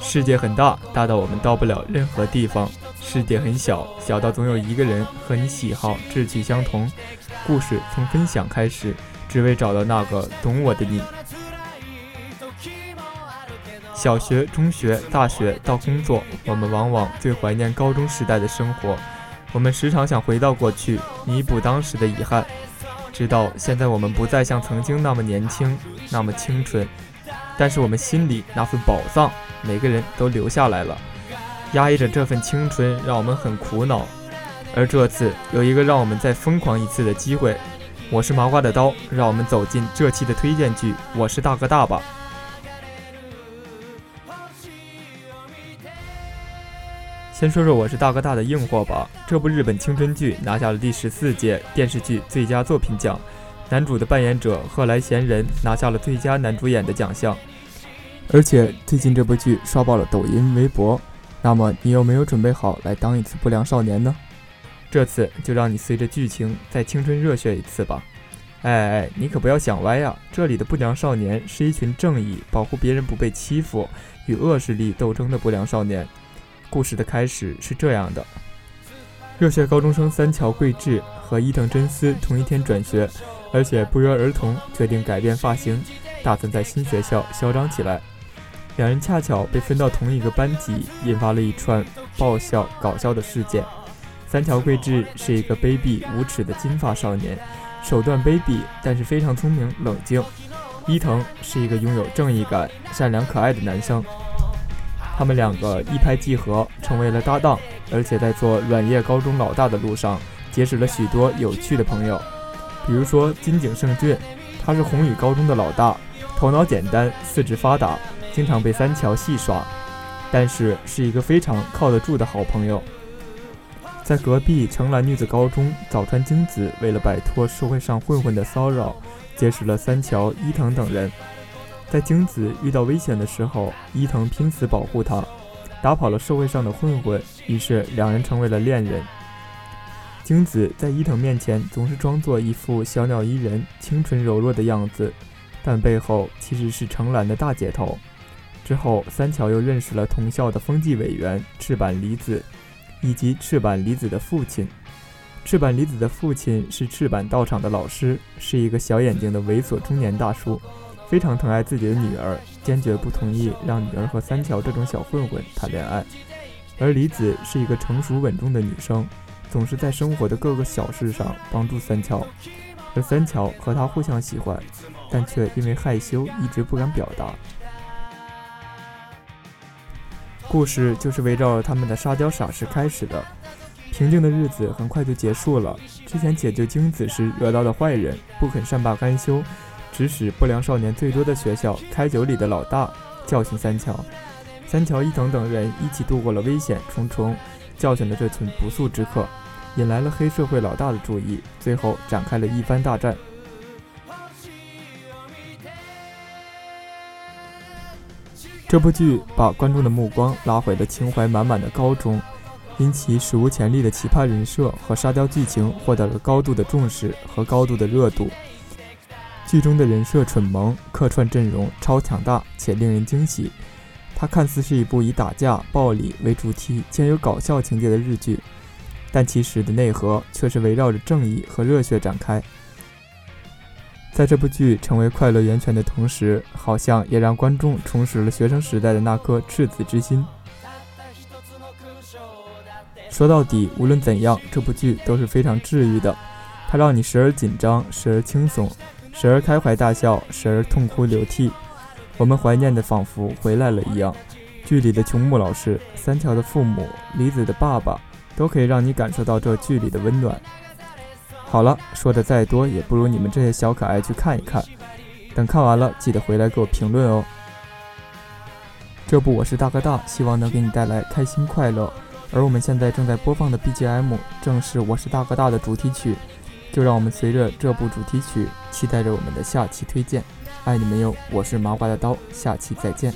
世界很大，大到我们到不了任何地方；世界很小，小到总有一个人和你喜好、志趣相同。故事从分享开始，只为找到那个懂我的你。小学、中学、大学到工作，我们往往最怀念高中时代的生活。我们时常想回到过去，弥补当时的遗憾。直到现在我们不再像曾经那么年轻，那么青春。但是我们心里那份宝藏，每个人都留下来了。压抑着这份青春，让我们很苦恼。而这次有一个让我们再疯狂一次的机会。我是麻瓜的刀，让我们走进这期的推荐剧。我是大哥大吧。先说说我是大哥大的硬货吧。这部日本青春剧拿下了第十四届电视剧最佳作品奖。男主的扮演者贺来贤人拿下了最佳男主演的奖项，而且最近这部剧刷爆了抖音、微博。那么你有没有准备好来当一次不良少年呢？这次就让你随着剧情再青春热血一次吧！哎哎，你可不要想歪呀！这里的不良少年是一群正义、保护别人不被欺负、与恶势力斗争的不良少年。故事的开始是这样的：热血高中生三桥贵志和伊藤真司同一天转学。而且不约而同决定改变发型，打算在新学校嚣张起来。两人恰巧被分到同一个班级，引发了一串爆笑搞笑的事件。三桥贵志是一个卑鄙无耻的金发少年，手段卑鄙，但是非常聪明冷静。伊藤是一个拥有正义感、善良可爱的男生。他们两个一拍即合，成为了搭档，而且在做软叶高中老大的路上，结识了许多有趣的朋友。比如说金井胜俊，他是宏宇高中的老大，头脑简单，四肢发达，经常被三桥戏耍，但是是一个非常靠得住的好朋友。在隔壁城兰女子高中，早川京子为了摆脱社会上混混的骚扰，结识了三桥伊藤等人。在京子遇到危险的时候，伊藤拼死保护她，打跑了社会上的混混，于是两人成为了恋人。京子在伊藤面前总是装作一副小鸟依人、清纯柔弱的样子，但背后其实是程兰的大姐头。之后，三桥又认识了同校的风纪委员赤坂离子，以及赤坂离子的父亲。赤坂离子的父亲是赤坂道场的老师，是一个小眼睛的猥琐中年大叔，非常疼爱自己的女儿，坚决不同意让女儿和三桥这种小混混谈恋爱。而离子是一个成熟稳重的女生。总是在生活的各个小事上帮助三桥，而三桥和他互相喜欢，但却因为害羞一直不敢表达。故事就是围绕着他们的沙雕傻事开始的。平静的日子很快就结束了。之前解救精子时惹到的坏人不肯善罢甘休，指使不良少年最多的学校开酒里的老大教训三桥。三桥、伊藤等人一起度过了危险重重，教训了这群不速之客。引来了黑社会老大的注意，最后展开了一番大战。这部剧把观众的目光拉回了情怀满满的高中，因其史无前例的奇葩人设和沙雕剧情获得了高度的重视和高度的热度。剧中的人设蠢萌，客串阵容超强大且令人惊喜。它看似是一部以打架、暴力为主题，兼有搞笑情节的日剧。但其实的内核却是围绕着正义和热血展开。在这部剧成为快乐源泉的同时，好像也让观众重拾了学生时代的那颗赤子之心。说到底，无论怎样，这部剧都是非常治愈的。它让你时而紧张，时而轻松，时而开怀大笑，时而痛哭流涕。我们怀念的仿佛回来了一样。剧里的琼木老师、三桥的父母、李子的爸爸。都可以让你感受到这剧里的温暖。好了，说的再多也不如你们这些小可爱去看一看。等看完了，记得回来给我评论哦。这部我是大哥大，希望能给你带来开心快乐。而我们现在正在播放的 BGM 正是我是大哥大的主题曲，就让我们随着这部主题曲，期待着我们的下期推荐。爱你们哟，我是麻瓜的刀，下期再见。